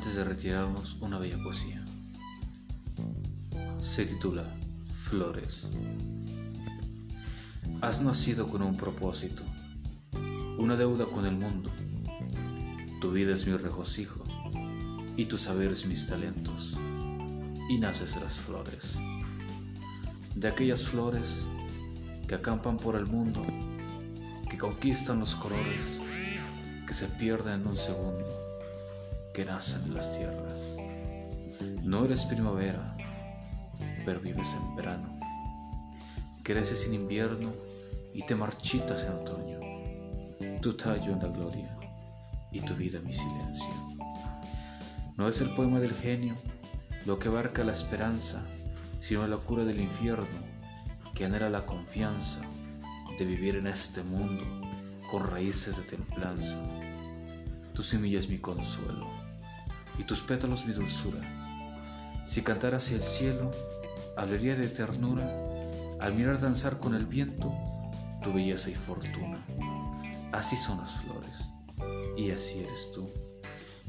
de retirarnos una bella poesía. Se titula Flores. Has nacido con un propósito, una deuda con el mundo. Tu vida es mi regocijo y tu saber es mis talentos. Y naces las flores. De aquellas flores que acampan por el mundo, que conquistan los colores, que se pierden en un segundo, que nacen en las tierras. No eres primavera, pero vives en verano. Creces en invierno y te marchitas en otoño. Tu tallo en la gloria y tu vida mi silencio. No es el poema del genio lo que abarca la esperanza, sino la cura del infierno que anhela la confianza de vivir en este mundo con raíces de templanza. Tu semilla es mi consuelo y tus pétalos mi dulzura. Si cantara hacia el cielo, hablaría de ternura al mirar danzar con el viento tu belleza y fortuna. Así son las flores y así eres tú,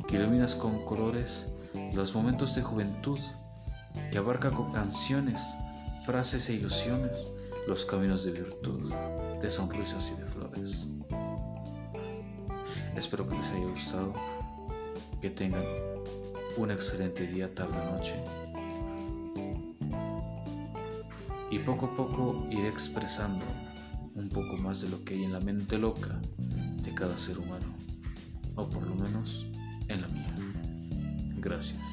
que iluminas con colores los momentos de juventud, que abarca con canciones, frases e ilusiones los caminos de virtud, de sonrisas y de flores. Espero que les haya gustado, que tengan un excelente día, tarde, noche. Y poco a poco iré expresando un poco más de lo que hay en la mente loca de cada ser humano, o por lo menos en la mía. Gracias.